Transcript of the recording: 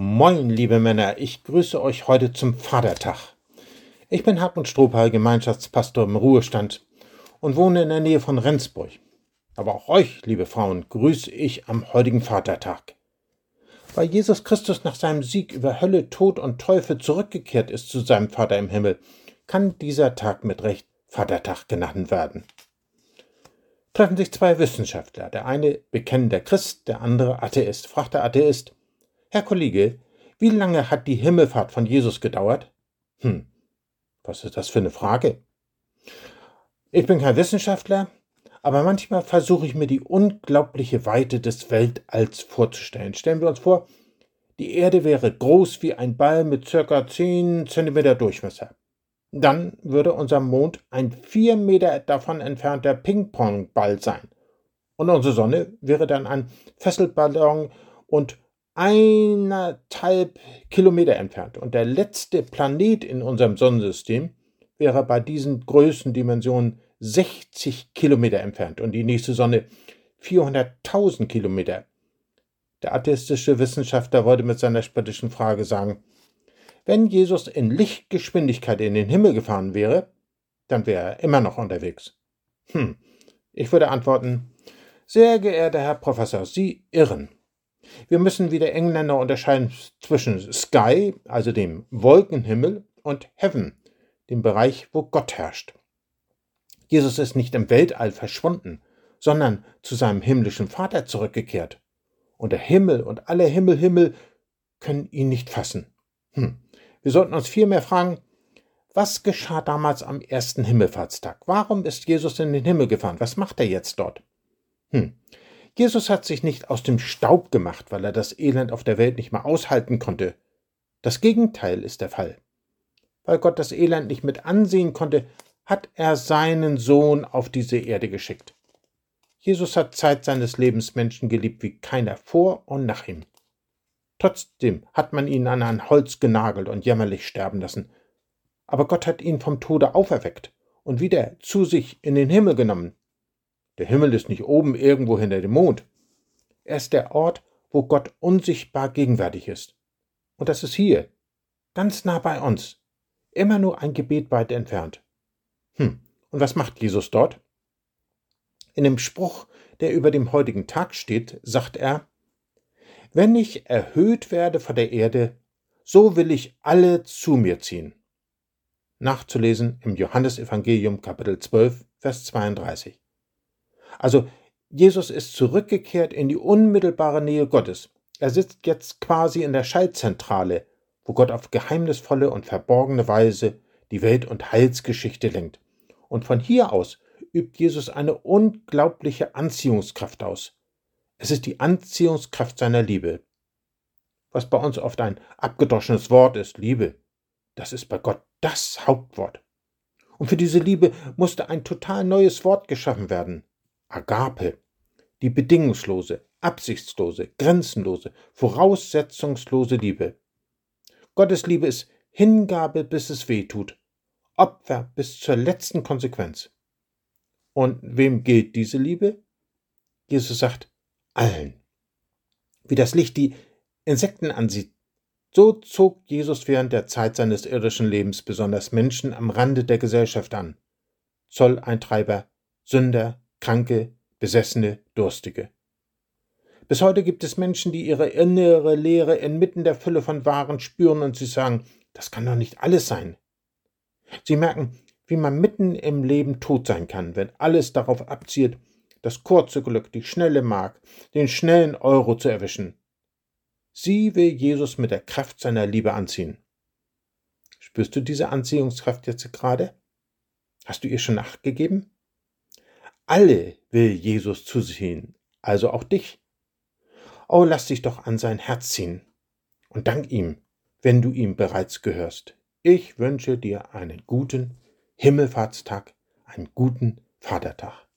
Moin, liebe Männer, ich grüße euch heute zum Vatertag. Ich bin Hartmut Strohpal, Gemeinschaftspastor im Ruhestand und wohne in der Nähe von Rendsburg. Aber auch euch, liebe Frauen, grüße ich am heutigen Vatertag. Weil Jesus Christus nach seinem Sieg über Hölle, Tod und Teufel zurückgekehrt ist zu seinem Vater im Himmel, kann dieser Tag mit Recht Vatertag genannt werden. Treffen sich zwei Wissenschaftler, der eine bekennender Christ, der andere Atheist, fragt der Atheist, Herr Kollege, wie lange hat die Himmelfahrt von Jesus gedauert? Hm, was ist das für eine Frage? Ich bin kein Wissenschaftler, aber manchmal versuche ich mir die unglaubliche Weite des Weltalls vorzustellen. Stellen wir uns vor, die Erde wäre groß wie ein Ball mit circa 10 cm Durchmesser. Dann würde unser Mond ein 4 Meter davon entfernter Ping-Pong-Ball sein. Und unsere Sonne wäre dann ein Fesselballon und eineinhalb Kilometer entfernt. Und der letzte Planet in unserem Sonnensystem wäre bei diesen Größendimensionen 60 Kilometer entfernt und die nächste Sonne 400.000 Kilometer. Der atheistische Wissenschaftler wollte mit seiner spöttischen Frage sagen, wenn Jesus in Lichtgeschwindigkeit in den Himmel gefahren wäre, dann wäre er immer noch unterwegs. Hm, ich würde antworten, sehr geehrter Herr Professor, Sie irren. Wir müssen wie der Engländer unterscheiden zwischen Sky, also dem Wolkenhimmel, und Heaven, dem Bereich, wo Gott herrscht. Jesus ist nicht im Weltall verschwunden, sondern zu seinem himmlischen Vater zurückgekehrt. Und der Himmel und alle Himmel, Himmel können ihn nicht fassen. Hm. Wir sollten uns vielmehr fragen, was geschah damals am ersten Himmelfahrtstag? Warum ist Jesus in den Himmel gefahren? Was macht er jetzt dort? Hm. Jesus hat sich nicht aus dem Staub gemacht, weil er das Elend auf der Welt nicht mehr aushalten konnte. Das Gegenteil ist der Fall. Weil Gott das Elend nicht mit ansehen konnte, hat er seinen Sohn auf diese Erde geschickt. Jesus hat Zeit seines Lebens Menschen geliebt wie keiner vor und nach ihm. Trotzdem hat man ihn an ein Holz genagelt und jämmerlich sterben lassen. Aber Gott hat ihn vom Tode auferweckt und wieder zu sich in den Himmel genommen. Der Himmel ist nicht oben irgendwo hinter dem Mond. Er ist der Ort, wo Gott unsichtbar gegenwärtig ist. Und das ist hier, ganz nah bei uns, immer nur ein Gebet weit entfernt. Hm, und was macht Jesus dort? In dem Spruch, der über dem heutigen Tag steht, sagt er, Wenn ich erhöht werde von der Erde, so will ich alle zu mir ziehen. Nachzulesen im Johannesevangelium Kapitel 12, Vers 32. Also Jesus ist zurückgekehrt in die unmittelbare Nähe Gottes. Er sitzt jetzt quasi in der Schaltzentrale, wo Gott auf geheimnisvolle und verborgene Weise die Welt- und Heilsgeschichte lenkt. Und von hier aus übt Jesus eine unglaubliche Anziehungskraft aus. Es ist die Anziehungskraft seiner Liebe. Was bei uns oft ein abgedroschenes Wort ist, Liebe, das ist bei Gott das Hauptwort. Und für diese Liebe musste ein total neues Wort geschaffen werden. Agape, die bedingungslose, absichtslose, grenzenlose, voraussetzungslose Liebe. Gottes Liebe ist Hingabe, bis es weh tut, Opfer bis zur letzten Konsequenz. Und wem gilt diese Liebe? Jesus sagt allen. Wie das Licht die Insekten ansieht, so zog Jesus während der Zeit seines irdischen Lebens besonders Menschen am Rande der Gesellschaft an. Zolleintreiber, Sünder, Kranke, Besessene, Durstige. Bis heute gibt es Menschen, die ihre innere Leere inmitten der Fülle von Waren spüren und sie sagen, das kann doch nicht alles sein. Sie merken, wie man mitten im Leben tot sein kann, wenn alles darauf abzielt, das kurze Glück, die schnelle Mark, den schnellen Euro zu erwischen. Sie will Jesus mit der Kraft seiner Liebe anziehen. Spürst du diese Anziehungskraft jetzt gerade? Hast du ihr schon nachgegeben? Alle will Jesus zu ziehen, also auch dich. Oh, lass dich doch an sein Herz ziehen und dank ihm, wenn du ihm bereits gehörst. Ich wünsche dir einen guten Himmelfahrtstag, einen guten Vatertag.